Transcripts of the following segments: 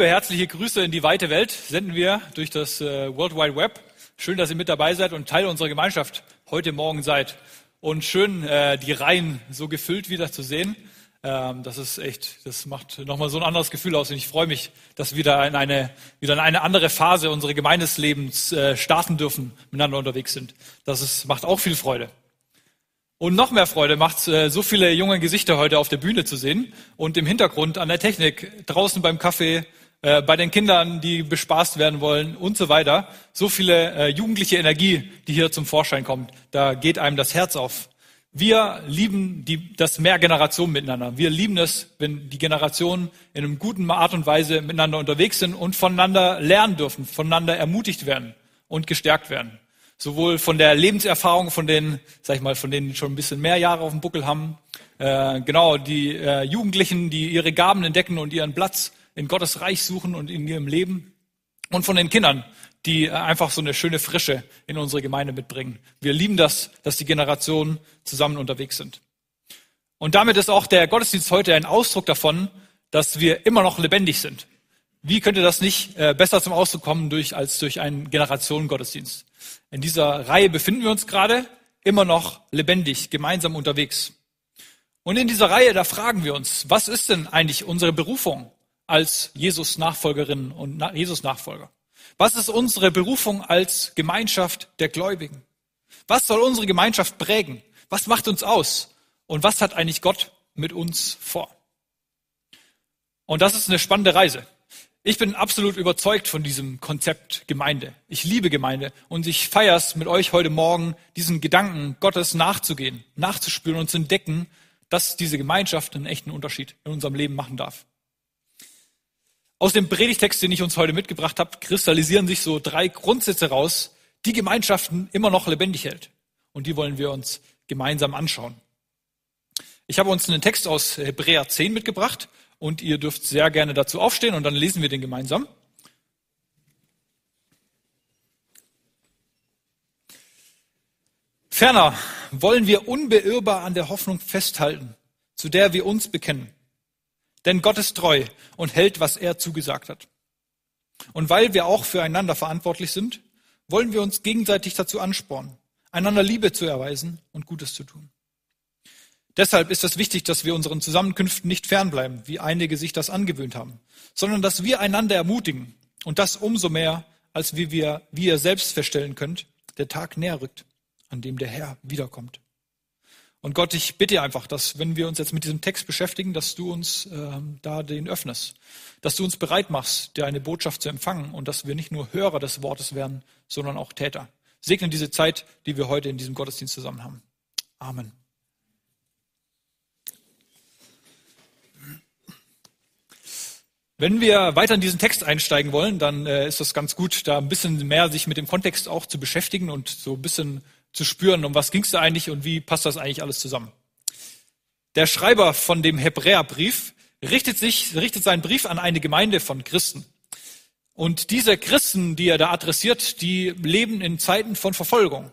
Liebe herzliche Grüße in die weite Welt senden wir durch das äh, World Wide Web. Schön, dass ihr mit dabei seid und Teil unserer Gemeinschaft heute Morgen seid. Und schön, äh, die Reihen so gefüllt wieder zu sehen. Ähm, das ist echt, das macht nochmal so ein anderes Gefühl aus. Und ich freue mich, dass wir wieder in eine, wieder in eine andere Phase unseres Gemeindeslebens äh, starten dürfen, miteinander unterwegs sind. Das ist, macht auch viel Freude. Und noch mehr Freude macht äh, so viele junge Gesichter heute auf der Bühne zu sehen und im Hintergrund an der Technik, draußen beim Kaffee, äh, bei den Kindern, die bespaßt werden wollen und so weiter. So viele äh, jugendliche Energie, die hier zum Vorschein kommt. Da geht einem das Herz auf. Wir lieben die, das Mehrgeneration miteinander. Wir lieben es, wenn die Generationen in einem guten Art und Weise miteinander unterwegs sind und voneinander lernen dürfen, voneinander ermutigt werden und gestärkt werden sowohl von der Lebenserfahrung von denen, sag ich mal, von denen die schon ein bisschen mehr Jahre auf dem Buckel haben, äh, genau die äh, Jugendlichen, die ihre Gaben entdecken und ihren Platz in Gottes Reich suchen und in ihrem Leben, und von den Kindern, die äh, einfach so eine schöne Frische in unsere Gemeinde mitbringen. Wir lieben das, dass die Generationen zusammen unterwegs sind. Und damit ist auch der Gottesdienst heute ein Ausdruck davon, dass wir immer noch lebendig sind. Wie könnte das nicht äh, besser zum Ausdruck kommen durch, als durch einen Generationengottesdienst? In dieser Reihe befinden wir uns gerade immer noch lebendig, gemeinsam unterwegs. Und in dieser Reihe, da fragen wir uns, was ist denn eigentlich unsere Berufung als Jesus Nachfolgerinnen und Jesus Nachfolger? Was ist unsere Berufung als Gemeinschaft der Gläubigen? Was soll unsere Gemeinschaft prägen? Was macht uns aus? Und was hat eigentlich Gott mit uns vor? Und das ist eine spannende Reise. Ich bin absolut überzeugt von diesem Konzept Gemeinde. Ich liebe Gemeinde und ich feiere es mit euch heute Morgen, diesen Gedanken Gottes nachzugehen, nachzuspüren und zu entdecken, dass diese Gemeinschaft einen echten Unterschied in unserem Leben machen darf. Aus dem Predigtext, den ich uns heute mitgebracht habe, kristallisieren sich so drei Grundsätze raus, die Gemeinschaften immer noch lebendig hält. Und die wollen wir uns gemeinsam anschauen. Ich habe uns einen Text aus Hebräer 10 mitgebracht und ihr dürft sehr gerne dazu aufstehen und dann lesen wir den gemeinsam. Ferner wollen wir unbeirrbar an der Hoffnung festhalten, zu der wir uns bekennen. Denn Gott ist treu und hält, was er zugesagt hat. Und weil wir auch füreinander verantwortlich sind, wollen wir uns gegenseitig dazu anspornen, einander Liebe zu erweisen und Gutes zu tun. Deshalb ist es wichtig, dass wir unseren Zusammenkünften nicht fernbleiben, wie einige sich das angewöhnt haben, sondern dass wir einander ermutigen und das umso mehr, als wie wir, wie ihr selbst feststellen könnt, der Tag näher rückt, an dem der Herr wiederkommt. Und Gott, ich bitte einfach, dass wenn wir uns jetzt mit diesem Text beschäftigen, dass du uns äh, da den öffnest, dass du uns bereit machst, dir eine Botschaft zu empfangen und dass wir nicht nur Hörer des Wortes werden, sondern auch Täter. Segne diese Zeit, die wir heute in diesem Gottesdienst zusammen haben. Amen. Wenn wir weiter in diesen Text einsteigen wollen, dann äh, ist das ganz gut, da ein bisschen mehr sich mit dem Kontext auch zu beschäftigen und so ein bisschen zu spüren, um was ging es da eigentlich und wie passt das eigentlich alles zusammen. Der Schreiber von dem Hebräerbrief richtet sich, richtet seinen Brief an eine Gemeinde von Christen. Und diese Christen, die er da adressiert, die leben in Zeiten von Verfolgung.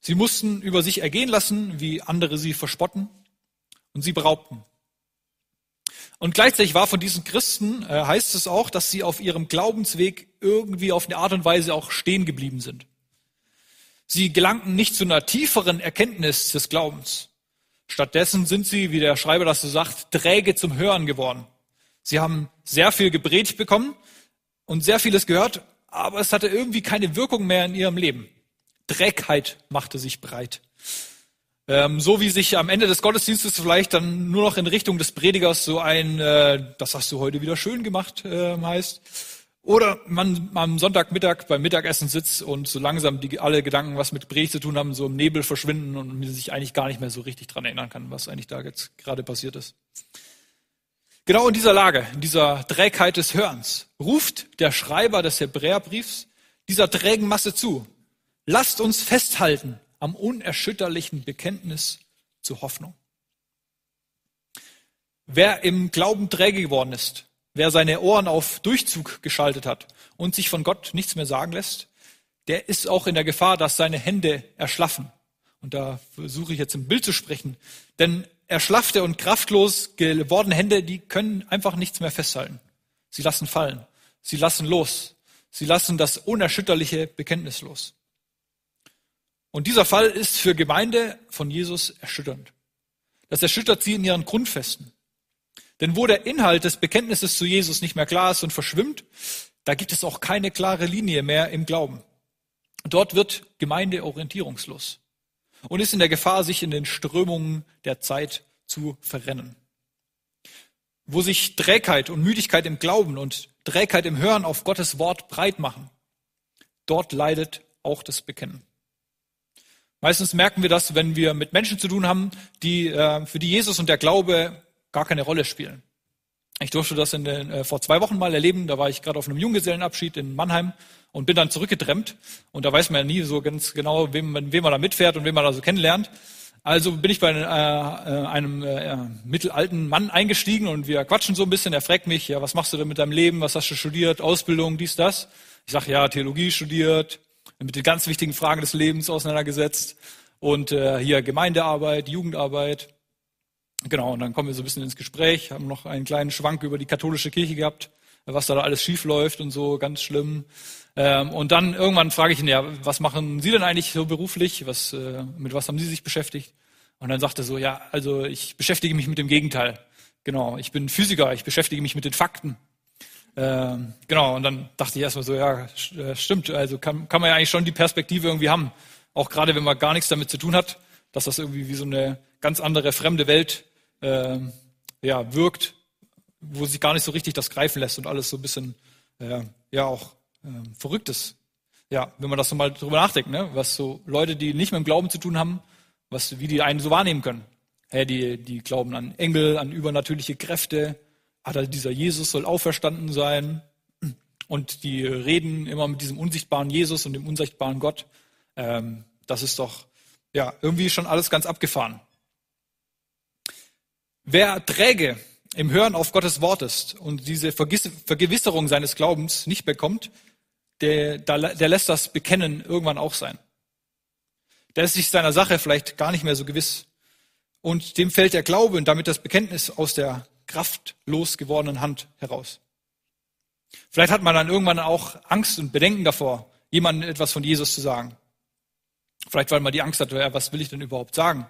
Sie mussten über sich ergehen lassen, wie andere sie verspotten und sie beraubten. Und gleichzeitig war von diesen Christen, äh, heißt es auch, dass sie auf ihrem Glaubensweg irgendwie auf eine Art und Weise auch stehen geblieben sind. Sie gelangten nicht zu einer tieferen Erkenntnis des Glaubens. Stattdessen sind sie, wie der Schreiber das so sagt, träge zum Hören geworden. Sie haben sehr viel gepredigt bekommen und sehr vieles gehört, aber es hatte irgendwie keine Wirkung mehr in ihrem Leben. Trägheit machte sich breit. Ähm, so wie sich am Ende des Gottesdienstes vielleicht dann nur noch in Richtung des Predigers so ein, äh, das hast du heute wieder schön gemacht, äh, heißt. Oder man am Sonntagmittag beim Mittagessen sitzt und so langsam die, alle Gedanken, was mit Predigt zu tun haben, so im Nebel verschwinden und man sich eigentlich gar nicht mehr so richtig dran erinnern kann, was eigentlich da jetzt gerade passiert ist. Genau in dieser Lage, in dieser Trägheit des Hörens, ruft der Schreiber des Hebräerbriefs dieser trägen Masse zu. Lasst uns festhalten am unerschütterlichen Bekenntnis zur Hoffnung. Wer im Glauben träge geworden ist, wer seine Ohren auf Durchzug geschaltet hat und sich von Gott nichts mehr sagen lässt, der ist auch in der Gefahr, dass seine Hände erschlaffen. Und da versuche ich jetzt im Bild zu sprechen. Denn erschlaffte und kraftlos gewordene Hände, die können einfach nichts mehr festhalten. Sie lassen fallen. Sie lassen los. Sie lassen das unerschütterliche Bekenntnis los. Und dieser Fall ist für Gemeinde von Jesus erschütternd. Das erschüttert sie in ihren Grundfesten. Denn wo der Inhalt des Bekenntnisses zu Jesus nicht mehr klar ist und verschwimmt, da gibt es auch keine klare Linie mehr im Glauben. Dort wird Gemeinde orientierungslos und ist in der Gefahr, sich in den Strömungen der Zeit zu verrennen. Wo sich Trägheit und Müdigkeit im Glauben und Trägheit im Hören auf Gottes Wort breit machen, dort leidet auch das Bekennen. Meistens merken wir das, wenn wir mit Menschen zu tun haben, die, äh, für die Jesus und der Glaube gar keine Rolle spielen. Ich durfte das in den, äh, vor zwei Wochen mal erleben. Da war ich gerade auf einem Junggesellenabschied in Mannheim und bin dann zurückgedremmt. Und da weiß man ja nie so ganz genau, wem, wem man da mitfährt und wem man da so kennenlernt. Also bin ich bei äh, äh einem äh, mittelalten Mann eingestiegen und wir quatschen so ein bisschen. Er fragt mich, ja, was machst du denn mit deinem Leben? Was hast du studiert? Ausbildung, dies, das. Ich sage, ja, Theologie studiert, mit den ganz wichtigen Fragen des Lebens auseinandergesetzt und äh, hier Gemeindearbeit, Jugendarbeit. Genau, und dann kommen wir so ein bisschen ins Gespräch, haben noch einen kleinen Schwank über die katholische Kirche gehabt, was da alles schief läuft und so, ganz schlimm. Ähm, und dann irgendwann frage ich ihn, ja, was machen Sie denn eigentlich so beruflich? Was, äh, mit was haben Sie sich beschäftigt? Und dann sagt er so, ja, also ich beschäftige mich mit dem Gegenteil. Genau, ich bin Physiker, ich beschäftige mich mit den Fakten. Ähm, genau, und dann dachte ich erstmal so, ja, äh, stimmt, also kann, kann man ja eigentlich schon die Perspektive irgendwie haben. Auch gerade wenn man gar nichts damit zu tun hat, dass das irgendwie wie so eine ganz andere fremde Welt äh, ja, wirkt, wo sich gar nicht so richtig das greifen lässt und alles so ein bisschen äh, ja auch äh, verrückt ist. Ja, wenn man das so mal drüber nachdenkt, ne? was so Leute, die nicht mit dem Glauben zu tun haben, was, wie die einen so wahrnehmen können. Hey, die, die glauben an Engel, an übernatürliche Kräfte. Er, dieser Jesus soll auferstanden sein. Und die reden immer mit diesem unsichtbaren Jesus und dem unsichtbaren Gott. Ähm, das ist doch ja irgendwie schon alles ganz abgefahren. Wer träge im Hören auf Gottes Wort ist und diese Vergewisserung seines Glaubens nicht bekommt, der, der lässt das Bekennen irgendwann auch sein. Der ist sich seiner Sache vielleicht gar nicht mehr so gewiss. Und dem fällt der Glaube und damit das Bekenntnis aus der kraftlos gewordenen Hand heraus. Vielleicht hat man dann irgendwann auch Angst und Bedenken davor, jemandem etwas von Jesus zu sagen. Vielleicht, weil man die Angst hat, was will ich denn überhaupt sagen?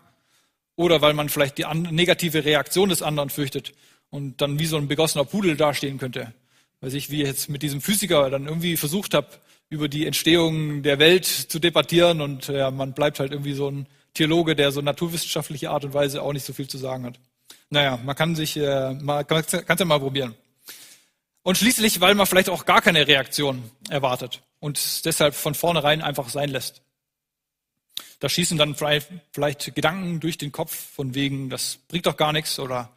Oder weil man vielleicht die negative Reaktion des anderen fürchtet und dann wie so ein begossener Pudel dastehen könnte. Weiß ich, wie ich jetzt mit diesem Physiker dann irgendwie versucht habe, über die Entstehung der Welt zu debattieren und ja, man bleibt halt irgendwie so ein Theologe, der so naturwissenschaftliche Art und Weise auch nicht so viel zu sagen hat. Naja, man kann sich, äh, man kann es ja mal probieren. Und schließlich, weil man vielleicht auch gar keine Reaktion erwartet und deshalb von vornherein einfach sein lässt. Da schießen dann vielleicht Gedanken durch den Kopf von wegen, das bringt doch gar nichts oder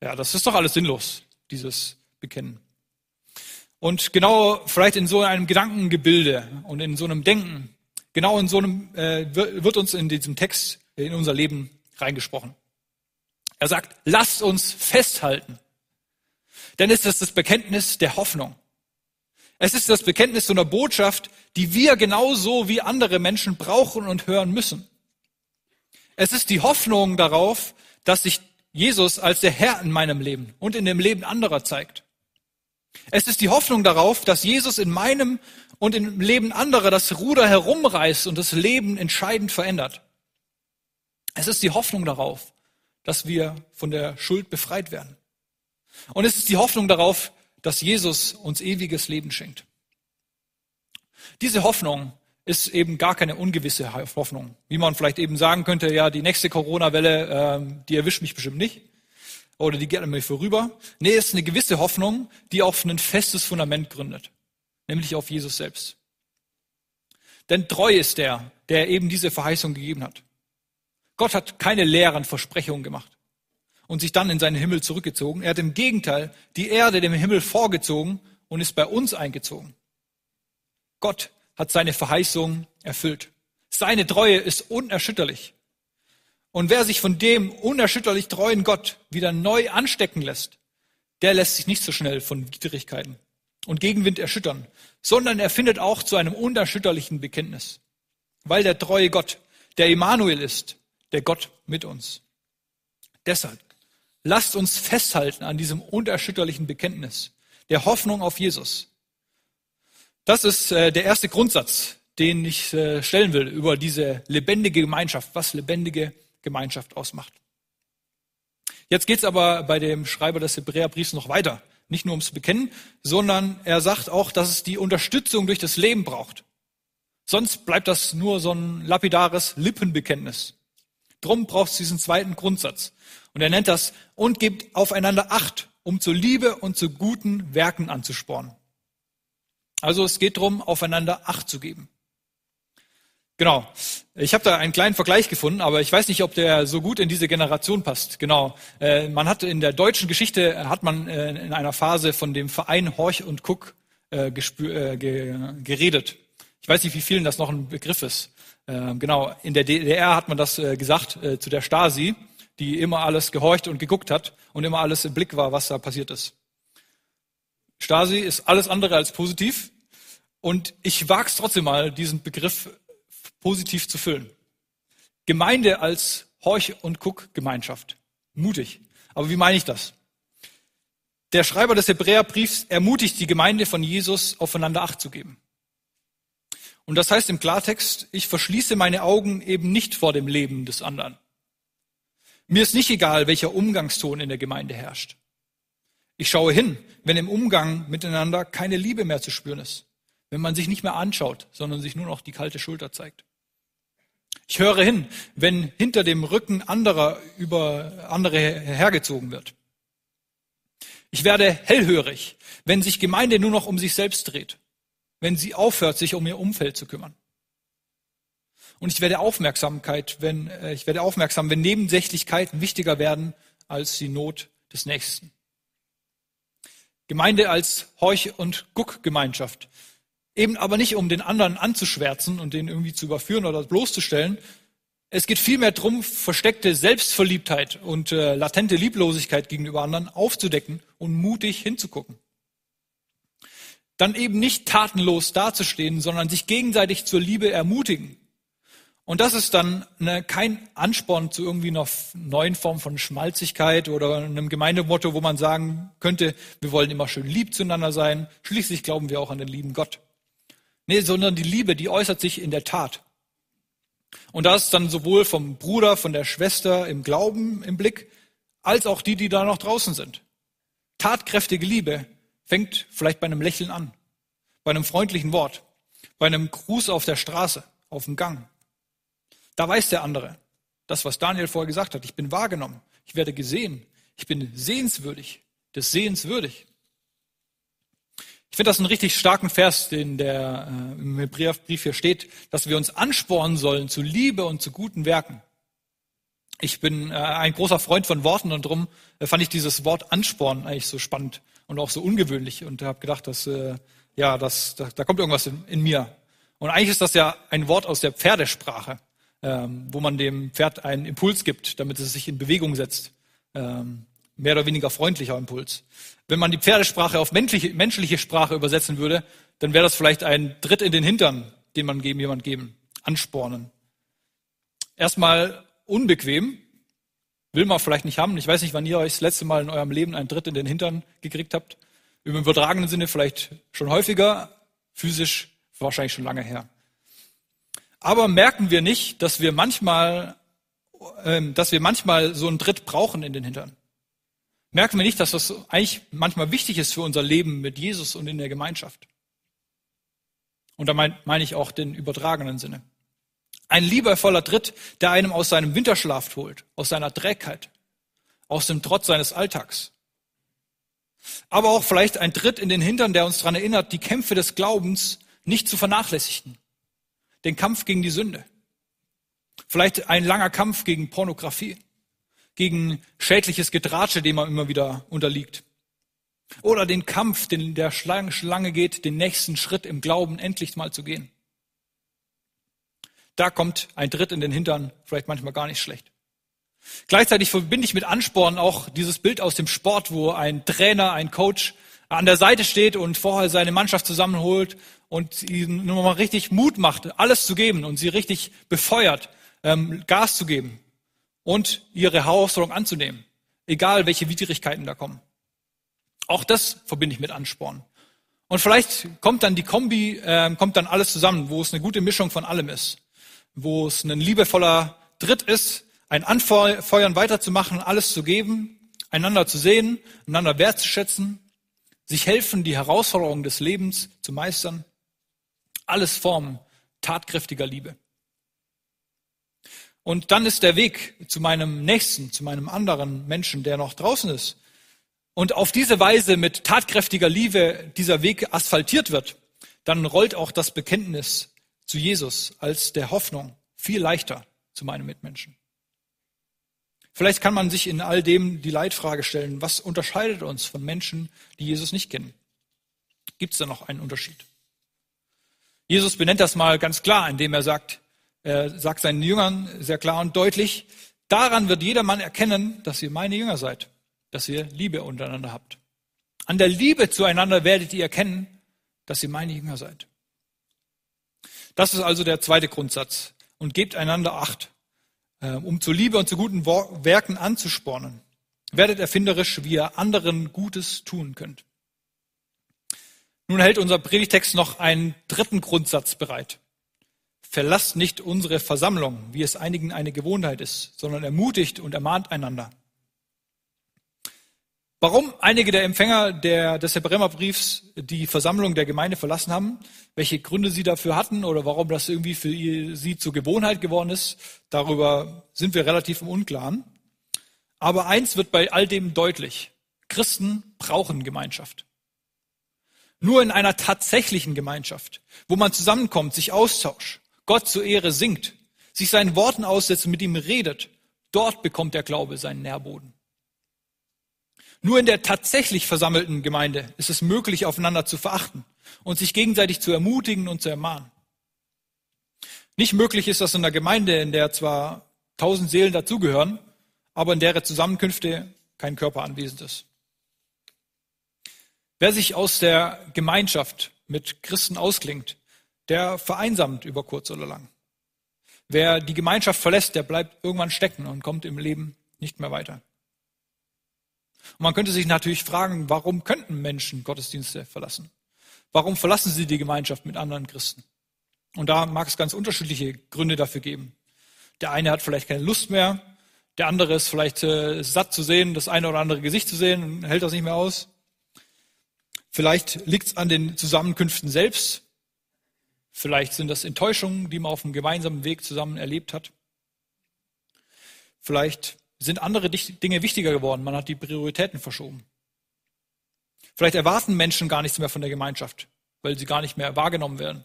ja, das ist doch alles sinnlos, dieses Bekennen. Und genau vielleicht in so einem Gedankengebilde und in so einem Denken, genau in so einem äh, wird uns in diesem Text in unser Leben reingesprochen. Er sagt, lasst uns festhalten. Denn es ist das Bekenntnis der Hoffnung. Es ist das Bekenntnis so einer Botschaft, die wir genauso wie andere Menschen brauchen und hören müssen. Es ist die Hoffnung darauf, dass sich Jesus als der Herr in meinem Leben und in dem Leben anderer zeigt. Es ist die Hoffnung darauf, dass Jesus in meinem und im Leben anderer das Ruder herumreißt und das Leben entscheidend verändert. Es ist die Hoffnung darauf, dass wir von der Schuld befreit werden. Und es ist die Hoffnung darauf, dass Jesus uns ewiges Leben schenkt. Diese Hoffnung ist eben gar keine ungewisse Hoffnung. Wie man vielleicht eben sagen könnte, ja, die nächste Corona-Welle, äh, die erwischt mich bestimmt nicht. Oder die geht an mir vorüber. Nee, es ist eine gewisse Hoffnung, die auf ein festes Fundament gründet. Nämlich auf Jesus selbst. Denn treu ist der, der eben diese Verheißung gegeben hat. Gott hat keine leeren Versprechungen gemacht und sich dann in seinen Himmel zurückgezogen. Er hat im Gegenteil die Erde dem Himmel vorgezogen und ist bei uns eingezogen. Gott hat seine Verheißung erfüllt. Seine Treue ist unerschütterlich. Und wer sich von dem unerschütterlich treuen Gott wieder neu anstecken lässt, der lässt sich nicht so schnell von Widrigkeiten und Gegenwind erschüttern, sondern er findet auch zu einem unerschütterlichen Bekenntnis. Weil der treue Gott, der Immanuel ist, der Gott mit uns. Deshalb Lasst uns festhalten an diesem unerschütterlichen Bekenntnis. der Hoffnung auf Jesus. Das ist äh, der erste Grundsatz, den ich äh, stellen will über diese lebendige Gemeinschaft, was lebendige Gemeinschaft ausmacht. Jetzt geht's aber bei dem Schreiber des Hebräerbriefs noch weiter. Nicht nur ums Bekennen, sondern er sagt auch, dass es die Unterstützung durch das Leben braucht. Sonst bleibt das nur so ein lapidares Lippenbekenntnis. Drum braucht es diesen zweiten Grundsatz. Und er nennt das, und gibt aufeinander Acht, um zur Liebe und zu guten Werken anzuspornen. Also es geht darum, aufeinander Acht zu geben. Genau. Ich habe da einen kleinen Vergleich gefunden, aber ich weiß nicht, ob der so gut in diese Generation passt. Genau. Äh, man hat in der deutschen Geschichte hat man äh, in einer Phase von dem Verein Horch und Guck äh, geredet. Ich weiß nicht, wie vielen das noch ein Begriff ist. Ähm, genau. In der DDR hat man das gesagt zu der Stasi, die immer alles gehorcht und geguckt hat und immer alles im Blick war, was da passiert ist. Stasi ist alles andere als positiv. Und ich wage es trotzdem mal, diesen Begriff positiv zu füllen. Gemeinde als Horch- und Guck-Gemeinschaft. Mutig. Aber wie meine ich das? Der Schreiber des Hebräerbriefs ermutigt die Gemeinde von Jesus, aufeinander Acht zu geben. Und das heißt im Klartext, ich verschließe meine Augen eben nicht vor dem Leben des anderen. Mir ist nicht egal, welcher Umgangston in der Gemeinde herrscht. Ich schaue hin, wenn im Umgang miteinander keine Liebe mehr zu spüren ist, wenn man sich nicht mehr anschaut, sondern sich nur noch die kalte Schulter zeigt. Ich höre hin, wenn hinter dem Rücken anderer über andere hergezogen wird. Ich werde hellhörig, wenn sich Gemeinde nur noch um sich selbst dreht, wenn sie aufhört, sich um ihr Umfeld zu kümmern. Und ich werde Aufmerksamkeit, wenn äh, ich werde aufmerksam, wenn Nebensächlichkeiten wichtiger werden als die Not des Nächsten. Gemeinde als Horch- und Guckgemeinschaft Eben aber nicht, um den anderen anzuschwärzen und den irgendwie zu überführen oder bloßzustellen. Es geht vielmehr darum, versteckte Selbstverliebtheit und äh, latente Lieblosigkeit gegenüber anderen aufzudecken und mutig hinzugucken. Dann eben nicht tatenlos dazustehen, sondern sich gegenseitig zur Liebe ermutigen. Und das ist dann eine, kein Ansporn zu irgendwie einer neuen Form von Schmalzigkeit oder einem Gemeindemotto, wo man sagen könnte, wir wollen immer schön lieb zueinander sein. Schließlich glauben wir auch an den lieben Gott. Nee, sondern die Liebe, die äußert sich in der Tat. Und da ist dann sowohl vom Bruder, von der Schwester im Glauben im Blick, als auch die, die da noch draußen sind. Tatkräftige Liebe fängt vielleicht bei einem Lächeln an, bei einem freundlichen Wort, bei einem Gruß auf der Straße, auf dem Gang. Da weiß der andere, das, was Daniel vorher gesagt hat, ich bin wahrgenommen, ich werde gesehen, ich bin sehenswürdig, des Sehens würdig. Ich finde das einen richtig starken Vers, den der äh, im Hebräerbrief hier steht, dass wir uns anspornen sollen zu Liebe und zu guten Werken. Ich bin äh, ein großer Freund von Worten und darum äh, fand ich dieses Wort Ansporn eigentlich so spannend und auch so ungewöhnlich und habe gedacht, dass äh, ja, das, da, da kommt irgendwas in, in, mir. Und eigentlich ist das ja ein Wort aus der Pferdesprache, ähm, wo man dem Pferd einen Impuls gibt, damit es sich in Bewegung setzt. Ähm, mehr oder weniger freundlicher Impuls. Wenn man die Pferdesprache auf menschliche, menschliche Sprache übersetzen würde, dann wäre das vielleicht ein Tritt in den Hintern, den man geben, jemand geben, anspornen. Erstmal unbequem, will man vielleicht nicht haben. Ich weiß nicht, wann ihr euch das letzte Mal in eurem Leben einen Tritt in den Hintern gekriegt habt. Im übertragenen Sinne vielleicht schon häufiger, physisch wahrscheinlich schon lange her. Aber merken wir nicht, dass wir manchmal, äh, dass wir manchmal so einen Tritt brauchen in den Hintern? Merken wir nicht, dass das eigentlich manchmal wichtig ist für unser Leben mit Jesus und in der Gemeinschaft? Und da meine mein ich auch den übertragenen Sinne. Ein liebevoller Tritt, der einem aus seinem Winterschlaf holt, aus seiner Trägheit, aus dem Trotz seines Alltags. Aber auch vielleicht ein Tritt in den Hintern, der uns daran erinnert, die Kämpfe des Glaubens nicht zu vernachlässigen. Den Kampf gegen die Sünde. Vielleicht ein langer Kampf gegen Pornografie gegen schädliches Getratsche, dem man immer wieder unterliegt. Oder den Kampf, den der Schlange geht, den nächsten Schritt im Glauben endlich mal zu gehen. Da kommt ein Tritt in den Hintern vielleicht manchmal gar nicht schlecht. Gleichzeitig verbinde ich mit Ansporn auch dieses Bild aus dem Sport, wo ein Trainer, ein Coach an der Seite steht und vorher seine Mannschaft zusammenholt und ihnen nur mal richtig Mut macht, alles zu geben und sie richtig befeuert, ähm, Gas zu geben und ihre Herausforderung anzunehmen, egal welche Widrigkeiten da kommen. Auch das verbinde ich mit Ansporn. Und vielleicht kommt dann die Kombi, äh, kommt dann alles zusammen, wo es eine gute Mischung von allem ist, wo es ein liebevoller Dritt ist, ein Anfeuern weiterzumachen, alles zu geben, einander zu sehen, einander wertzuschätzen, sich helfen, die Herausforderungen des Lebens zu meistern. Alles Formen tatkräftiger Liebe. Und dann ist der Weg zu meinem Nächsten, zu meinem anderen Menschen, der noch draußen ist. Und auf diese Weise mit tatkräftiger Liebe dieser Weg asphaltiert wird, dann rollt auch das Bekenntnis zu Jesus als der Hoffnung viel leichter zu meinem Mitmenschen. Vielleicht kann man sich in all dem die Leitfrage stellen, was unterscheidet uns von Menschen, die Jesus nicht kennen? Gibt es da noch einen Unterschied? Jesus benennt das mal ganz klar, indem er sagt, er sagt seinen Jüngern sehr klar und deutlich, daran wird jedermann erkennen, dass ihr meine Jünger seid, dass ihr Liebe untereinander habt. An der Liebe zueinander werdet ihr erkennen, dass ihr meine Jünger seid. Das ist also der zweite Grundsatz. Und gebt einander Acht. Ähm, um zu Liebe und zu guten Werken anzuspornen. Werdet erfinderisch, wie ihr anderen Gutes tun könnt. Nun hält unser Predigtext noch einen dritten Grundsatz bereit. Verlasst nicht unsere Versammlung, wie es einigen eine Gewohnheit ist, sondern ermutigt und ermahnt einander. Warum einige der Empfänger der, des Hebräerbriefs die Versammlung der Gemeinde verlassen haben, welche Gründe sie dafür hatten oder warum das irgendwie für sie zur Gewohnheit geworden ist, darüber sind wir relativ im Unklaren. Aber eins wird bei all dem deutlich. Christen brauchen Gemeinschaft. Nur in einer tatsächlichen Gemeinschaft, wo man zusammenkommt, sich austauscht, Gott zur Ehre singt, sich seinen Worten aussetzt und mit ihm redet, dort bekommt der Glaube seinen Nährboden. Nur in der tatsächlich versammelten Gemeinde ist es möglich, aufeinander zu verachten und sich gegenseitig zu ermutigen und zu ermahnen. Nicht möglich ist das in einer Gemeinde, in der zwar tausend Seelen dazugehören, aber in deren Zusammenkünfte kein Körper anwesend ist. Wer sich aus der Gemeinschaft mit Christen ausklingt, der vereinsamt über kurz oder lang. Wer die Gemeinschaft verlässt, der bleibt irgendwann stecken und kommt im Leben nicht mehr weiter. Und man könnte sich natürlich fragen, warum könnten Menschen Gottesdienste verlassen? Warum verlassen sie die Gemeinschaft mit anderen Christen? Und da mag es ganz unterschiedliche Gründe dafür geben. Der eine hat vielleicht keine Lust mehr, der andere ist vielleicht äh, satt zu sehen, das eine oder andere Gesicht zu sehen und hält das nicht mehr aus. Vielleicht liegt es an den Zusammenkünften selbst. Vielleicht sind das Enttäuschungen, die man auf dem gemeinsamen Weg zusammen erlebt hat. Vielleicht sind andere Dinge wichtiger geworden. Man hat die Prioritäten verschoben. Vielleicht erwarten Menschen gar nichts mehr von der Gemeinschaft, weil sie gar nicht mehr wahrgenommen werden.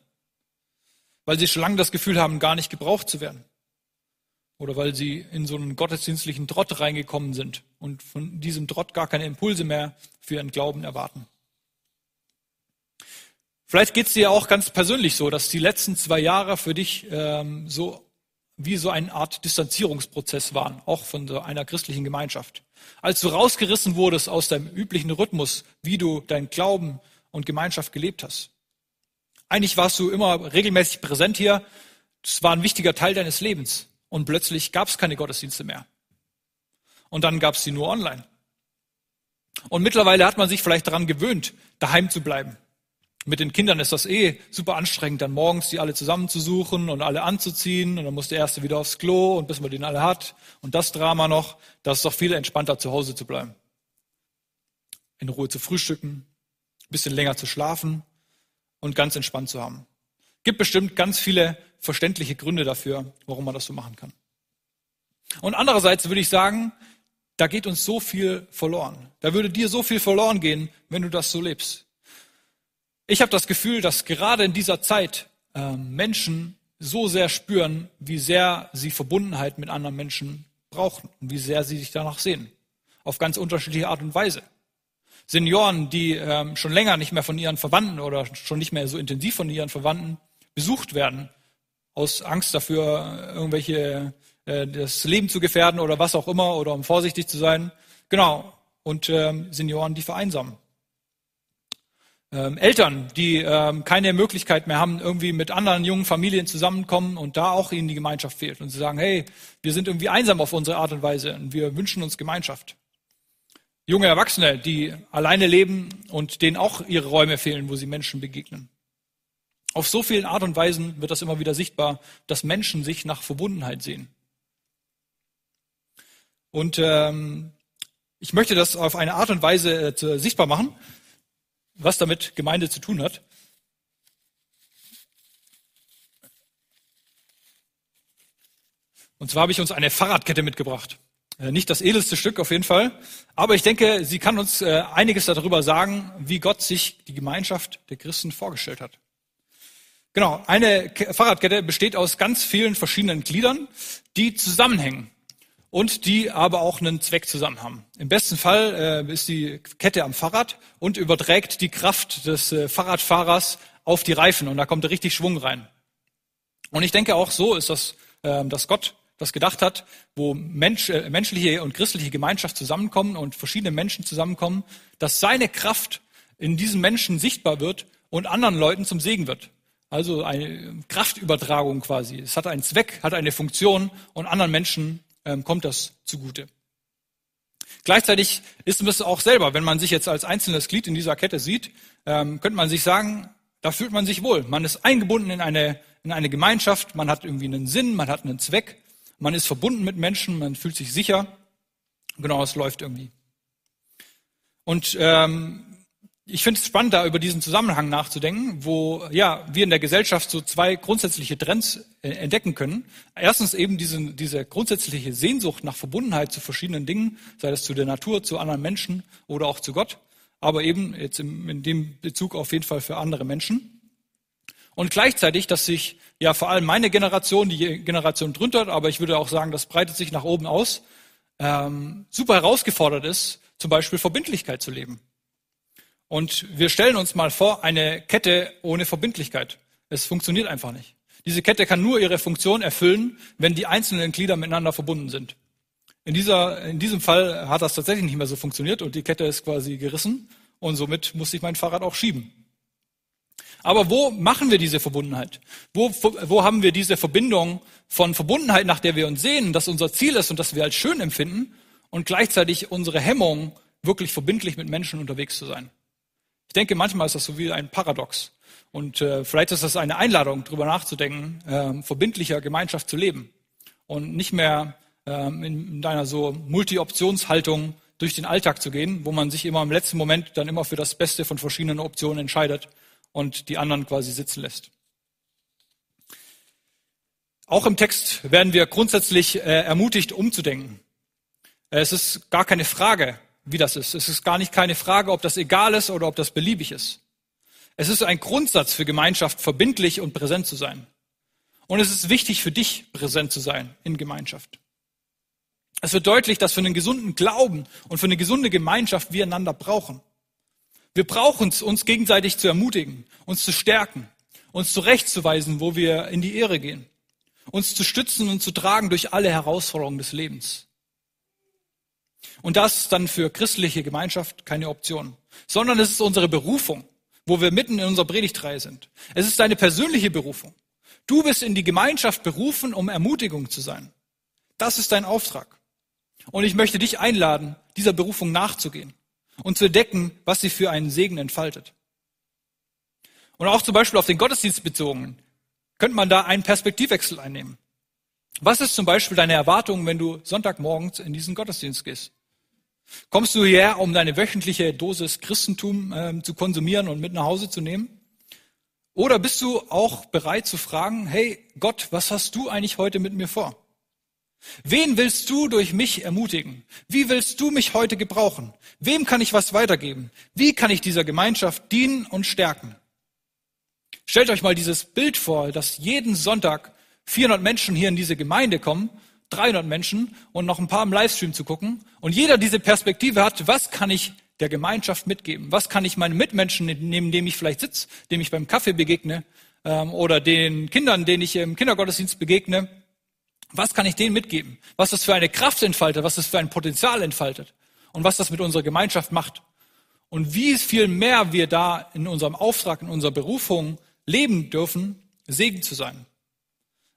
Weil sie schon lange das Gefühl haben, gar nicht gebraucht zu werden. Oder weil sie in so einen gottesdienstlichen Trott reingekommen sind und von diesem Trott gar keine Impulse mehr für ihren Glauben erwarten. Vielleicht geht es dir auch ganz persönlich so, dass die letzten zwei Jahre für dich ähm, so wie so eine Art Distanzierungsprozess waren, auch von so einer christlichen Gemeinschaft. Als du rausgerissen wurdest aus deinem üblichen Rhythmus, wie du dein Glauben und Gemeinschaft gelebt hast. Eigentlich warst du immer regelmäßig präsent hier. Das war ein wichtiger Teil deines Lebens. Und plötzlich gab es keine Gottesdienste mehr. Und dann gab es sie nur online. Und mittlerweile hat man sich vielleicht daran gewöhnt, daheim zu bleiben. Mit den Kindern ist das eh super anstrengend, dann morgens die alle zusammenzusuchen und alle anzuziehen und dann muss der Erste wieder aufs Klo und bis man den alle hat und das Drama noch, das ist doch viel entspannter zu Hause zu bleiben. In Ruhe zu frühstücken, ein bisschen länger zu schlafen und ganz entspannt zu haben. Gibt bestimmt ganz viele verständliche Gründe dafür, warum man das so machen kann. Und andererseits würde ich sagen, da geht uns so viel verloren. Da würde dir so viel verloren gehen, wenn du das so lebst. Ich habe das Gefühl, dass gerade in dieser Zeit äh, Menschen so sehr spüren, wie sehr sie Verbundenheit mit anderen Menschen brauchen und wie sehr sie sich danach sehen. Auf ganz unterschiedliche Art und Weise. Senioren, die ähm, schon länger nicht mehr von ihren Verwandten oder schon nicht mehr so intensiv von ihren Verwandten besucht werden, aus Angst dafür, irgendwelche äh, das Leben zu gefährden oder was auch immer oder um vorsichtig zu sein. Genau. Und ähm, Senioren, die vereinsamen ähm, Eltern, die ähm, keine Möglichkeit mehr haben, irgendwie mit anderen jungen Familien zusammenkommen und da auch ihnen die Gemeinschaft fehlt. Und sie sagen, hey, wir sind irgendwie einsam auf unsere Art und Weise und wir wünschen uns Gemeinschaft. junge Erwachsene, die alleine leben und denen auch ihre Räume fehlen, wo sie Menschen begegnen. Auf so vielen Art und Weisen wird das immer wieder sichtbar, dass Menschen sich nach Verbundenheit sehen. Und ähm, ich möchte das auf eine Art und Weise äh, sichtbar machen, was damit Gemeinde zu tun hat. Und zwar habe ich uns eine Fahrradkette mitgebracht. Äh, nicht das edelste Stück auf jeden Fall, aber ich denke, sie kann uns äh, einiges darüber sagen, wie Gott sich die Gemeinschaft der Christen vorgestellt hat. Genau, eine Fahrradkette besteht aus ganz vielen verschiedenen Gliedern, die zusammenhängen und die aber auch einen Zweck zusammen haben. Im besten Fall äh, ist die Kette am Fahrrad und überträgt die Kraft des äh, Fahrradfahrers auf die Reifen und da kommt richtig Schwung rein. Und ich denke auch so ist das, äh, dass Gott das gedacht hat, wo Mensch, äh, menschliche und christliche Gemeinschaft zusammenkommen und verschiedene Menschen zusammenkommen, dass seine Kraft in diesen Menschen sichtbar wird und anderen Leuten zum Segen wird. Also eine Kraftübertragung quasi. Es hat einen Zweck, hat eine Funktion und anderen Menschen ähm, kommt das zugute. Gleichzeitig ist es auch selber, wenn man sich jetzt als einzelnes Glied in dieser Kette sieht, ähm, könnte man sich sagen, da fühlt man sich wohl. Man ist eingebunden in eine, in eine Gemeinschaft, man hat irgendwie einen Sinn, man hat einen Zweck, man ist verbunden mit Menschen, man fühlt sich sicher. Genau, es läuft irgendwie. Und ähm, ich finde es spannend, da über diesen Zusammenhang nachzudenken, wo ja wir in der Gesellschaft so zwei grundsätzliche Trends äh, entdecken können. Erstens eben diese, diese grundsätzliche Sehnsucht nach Verbundenheit zu verschiedenen Dingen, sei das zu der Natur, zu anderen Menschen oder auch zu Gott, aber eben jetzt in, in dem Bezug auf jeden Fall für andere Menschen. Und gleichzeitig, dass sich ja vor allem meine Generation, die Generation drunter, aber ich würde auch sagen, das breitet sich nach oben aus, ähm, super herausgefordert ist, zum Beispiel Verbindlichkeit zu leben. Und wir stellen uns mal vor, eine Kette ohne Verbindlichkeit. Es funktioniert einfach nicht. Diese Kette kann nur ihre Funktion erfüllen, wenn die einzelnen Glieder miteinander verbunden sind. In, dieser, in diesem Fall hat das tatsächlich nicht mehr so funktioniert und die Kette ist quasi gerissen und somit musste ich mein Fahrrad auch schieben. Aber wo machen wir diese Verbundenheit? Wo, wo haben wir diese Verbindung von Verbundenheit, nach der wir uns sehen, dass unser Ziel ist und das wir als schön empfinden und gleichzeitig unsere Hemmung, wirklich verbindlich mit Menschen unterwegs zu sein? Ich denke, manchmal ist das so wie ein Paradox. Und äh, vielleicht ist das eine Einladung, darüber nachzudenken, äh, verbindlicher Gemeinschaft zu leben und nicht mehr äh, in, in einer so Multi-Optionshaltung durch den Alltag zu gehen, wo man sich immer im letzten Moment dann immer für das Beste von verschiedenen Optionen entscheidet und die anderen quasi sitzen lässt. Auch im Text werden wir grundsätzlich äh, ermutigt, umzudenken. Es ist gar keine Frage, wie das ist. Es ist gar nicht keine Frage, ob das egal ist oder ob das beliebig ist. Es ist ein Grundsatz für Gemeinschaft, verbindlich und präsent zu sein. Und es ist wichtig für dich, präsent zu sein in Gemeinschaft. Es wird deutlich, dass für einen gesunden Glauben und für eine gesunde Gemeinschaft wir einander brauchen. Wir brauchen es, uns gegenseitig zu ermutigen, uns zu stärken, uns zurechtzuweisen, wo wir in die Ehre gehen, uns zu stützen und zu tragen durch alle Herausforderungen des Lebens. Und das ist dann für christliche Gemeinschaft keine Option, sondern es ist unsere Berufung, wo wir mitten in unserer Predigtreihe sind. Es ist deine persönliche Berufung. Du bist in die Gemeinschaft berufen, um Ermutigung zu sein. Das ist dein Auftrag. Und ich möchte dich einladen, dieser Berufung nachzugehen und zu entdecken, was sie für einen Segen entfaltet. Und auch zum Beispiel auf den Gottesdienst bezogen, könnte man da einen Perspektivwechsel einnehmen. Was ist zum Beispiel deine Erwartung, wenn du Sonntagmorgens in diesen Gottesdienst gehst? Kommst du hierher, um deine wöchentliche Dosis Christentum äh, zu konsumieren und mit nach Hause zu nehmen? Oder bist du auch bereit zu fragen, hey Gott, was hast du eigentlich heute mit mir vor? Wen willst du durch mich ermutigen? Wie willst du mich heute gebrauchen? Wem kann ich was weitergeben? Wie kann ich dieser Gemeinschaft dienen und stärken? Stellt euch mal dieses Bild vor, dass jeden Sonntag 400 Menschen hier in diese Gemeinde kommen, 300 Menschen und noch ein paar im Livestream zu gucken und jeder diese Perspektive hat, was kann ich der Gemeinschaft mitgeben? Was kann ich meinen Mitmenschen, neben dem ich vielleicht sitze, dem ich beim Kaffee begegne ähm, oder den Kindern, denen ich im Kindergottesdienst begegne, was kann ich denen mitgeben? Was das für eine Kraft entfaltet, was das für ein Potenzial entfaltet und was das mit unserer Gemeinschaft macht. Und wie viel mehr wir da in unserem Auftrag, in unserer Berufung leben dürfen, Segen zu sein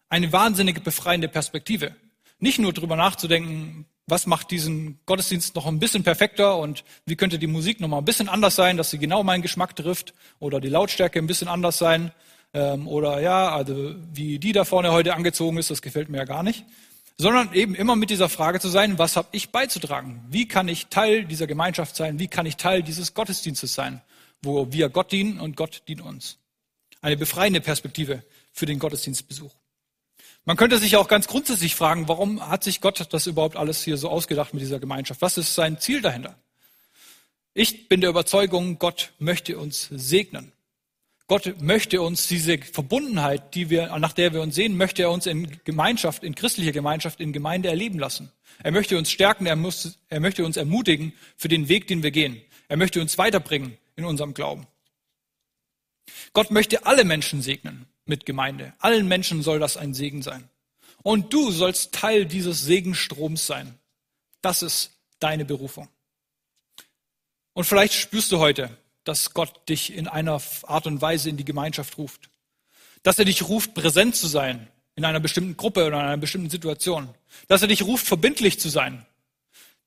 eine wahnsinnige befreiende Perspektive. Nicht nur drüber nachzudenken, was macht diesen Gottesdienst noch ein bisschen perfekter und wie könnte die Musik noch mal ein bisschen anders sein, dass sie genau meinen Geschmack trifft oder die Lautstärke ein bisschen anders sein ähm, oder ja, also wie die da vorne heute angezogen ist, das gefällt mir ja gar nicht, sondern eben immer mit dieser Frage zu sein, was habe ich beizutragen? Wie kann ich Teil dieser Gemeinschaft sein? Wie kann ich Teil dieses Gottesdienstes sein, wo wir Gott dienen und Gott dient uns? Eine befreiende Perspektive für den Gottesdienstbesuch. Man könnte sich auch ganz grundsätzlich fragen, warum hat sich Gott das überhaupt alles hier so ausgedacht mit dieser Gemeinschaft? Was ist sein Ziel dahinter? Ich bin der Überzeugung, Gott möchte uns segnen. Gott möchte uns diese Verbundenheit, die wir, nach der wir uns sehen, möchte er uns in Gemeinschaft, in christlicher Gemeinschaft, in Gemeinde erleben lassen. Er möchte uns stärken, er, muss, er möchte uns ermutigen für den Weg, den wir gehen. Er möchte uns weiterbringen in unserem Glauben. Gott möchte alle Menschen segnen mit Gemeinde. Allen Menschen soll das ein Segen sein. Und du sollst Teil dieses Segenstroms sein. Das ist deine Berufung. Und vielleicht spürst du heute, dass Gott dich in einer Art und Weise in die Gemeinschaft ruft. Dass er dich ruft, präsent zu sein in einer bestimmten Gruppe oder in einer bestimmten Situation. Dass er dich ruft, verbindlich zu sein.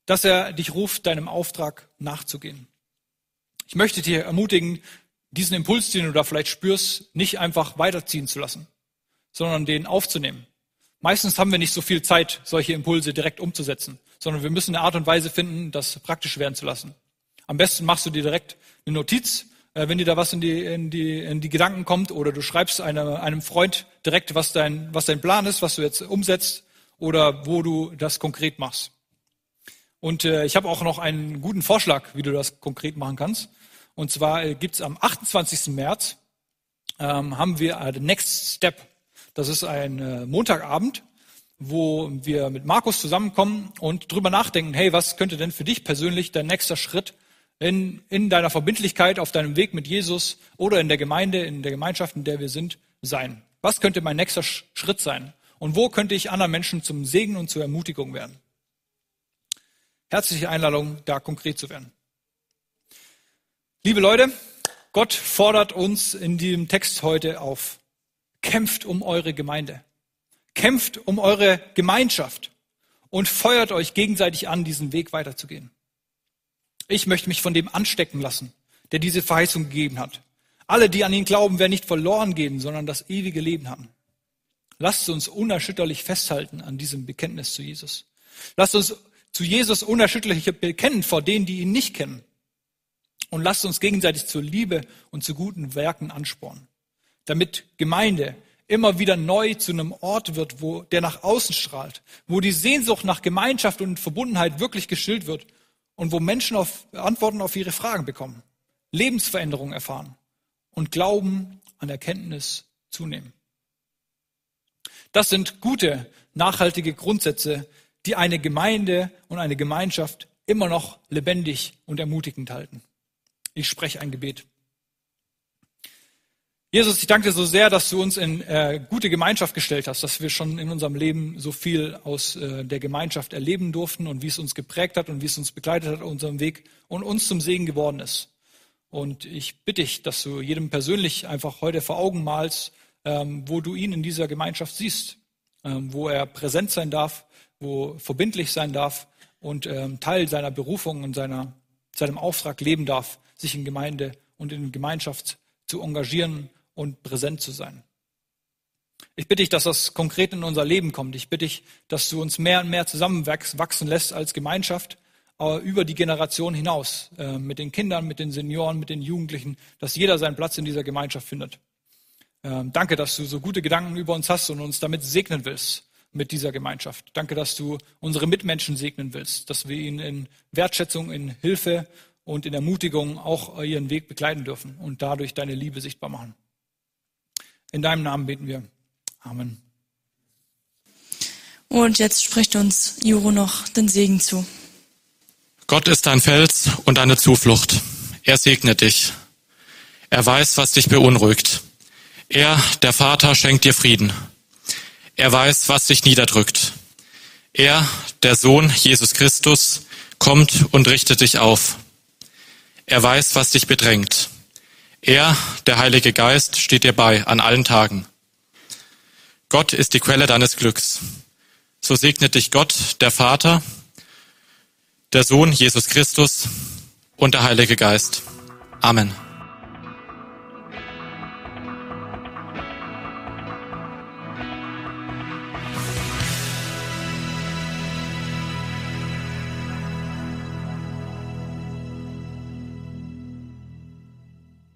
Dass er dich ruft, deinem Auftrag nachzugehen. Ich möchte dir ermutigen, diesen Impuls, den du da vielleicht spürst, nicht einfach weiterziehen zu lassen, sondern den aufzunehmen. Meistens haben wir nicht so viel Zeit, solche Impulse direkt umzusetzen, sondern wir müssen eine Art und Weise finden, das praktisch werden zu lassen. Am besten machst du dir direkt eine Notiz, äh, wenn dir da was in die, in die, in die Gedanken kommt, oder du schreibst eine, einem Freund direkt, was dein, was dein Plan ist, was du jetzt umsetzt, oder wo du das konkret machst. Und äh, ich habe auch noch einen guten Vorschlag, wie du das konkret machen kannst. Und zwar äh, gibt's am 28. März, ähm, haben wir The Next Step. Das ist ein äh, Montagabend, wo wir mit Markus zusammenkommen und drüber nachdenken, hey, was könnte denn für dich persönlich dein nächster Schritt in, in deiner Verbindlichkeit auf deinem Weg mit Jesus oder in der Gemeinde, in der Gemeinschaft, in der wir sind, sein? Was könnte mein nächster Schritt sein? Und wo könnte ich anderen Menschen zum Segen und zur Ermutigung werden? Herzliche Einladung, da konkret zu werden. Liebe Leute, Gott fordert uns in diesem Text heute auf. Kämpft um eure Gemeinde. Kämpft um eure Gemeinschaft und feuert euch gegenseitig an, diesen Weg weiterzugehen. Ich möchte mich von dem anstecken lassen, der diese Verheißung gegeben hat. Alle, die an ihn glauben, werden nicht verloren gehen, sondern das ewige Leben haben. Lasst uns unerschütterlich festhalten an diesem Bekenntnis zu Jesus. Lasst uns zu Jesus unerschütterlich bekennen vor denen, die ihn nicht kennen. Und lasst uns gegenseitig zur Liebe und zu guten Werken anspornen, damit Gemeinde immer wieder neu zu einem Ort wird, wo der nach außen strahlt, wo die Sehnsucht nach Gemeinschaft und Verbundenheit wirklich gestillt wird und wo Menschen auf, Antworten auf ihre Fragen bekommen, Lebensveränderungen erfahren und Glauben an Erkenntnis zunehmen. Das sind gute, nachhaltige Grundsätze, die eine Gemeinde und eine Gemeinschaft immer noch lebendig und ermutigend halten. Ich spreche ein Gebet. Jesus, ich danke dir so sehr, dass du uns in äh, gute Gemeinschaft gestellt hast, dass wir schon in unserem Leben so viel aus äh, der Gemeinschaft erleben durften und wie es uns geprägt hat und wie es uns begleitet hat auf unserem Weg und uns zum Segen geworden ist. Und ich bitte dich, dass du jedem persönlich einfach heute vor Augen malst, ähm, wo du ihn in dieser Gemeinschaft siehst, ähm, wo er präsent sein darf, wo verbindlich sein darf und ähm, Teil seiner Berufung und seiner, seinem Auftrag leben darf sich in Gemeinde und in Gemeinschaft zu engagieren und präsent zu sein. Ich bitte dich, dass das konkret in unser Leben kommt. Ich bitte dich, dass du uns mehr und mehr zusammenwachsen lässt als Gemeinschaft über die Generation hinaus, äh, mit den Kindern, mit den Senioren, mit den Jugendlichen, dass jeder seinen Platz in dieser Gemeinschaft findet. Ähm, danke, dass du so gute Gedanken über uns hast und uns damit segnen willst mit dieser Gemeinschaft. Danke, dass du unsere Mitmenschen segnen willst, dass wir ihnen in Wertschätzung, in Hilfe und in Ermutigung auch ihren Weg begleiten dürfen und dadurch deine Liebe sichtbar machen. In deinem Namen beten wir. Amen. Und jetzt spricht uns Juro noch den Segen zu. Gott ist dein Fels und deine Zuflucht. Er segnet dich. Er weiß, was dich beunruhigt. Er, der Vater, schenkt dir Frieden. Er weiß, was dich niederdrückt. Er, der Sohn Jesus Christus, kommt und richtet dich auf. Er weiß, was dich bedrängt. Er, der Heilige Geist, steht dir bei an allen Tagen. Gott ist die Quelle deines Glücks. So segnet dich Gott, der Vater, der Sohn Jesus Christus und der Heilige Geist. Amen.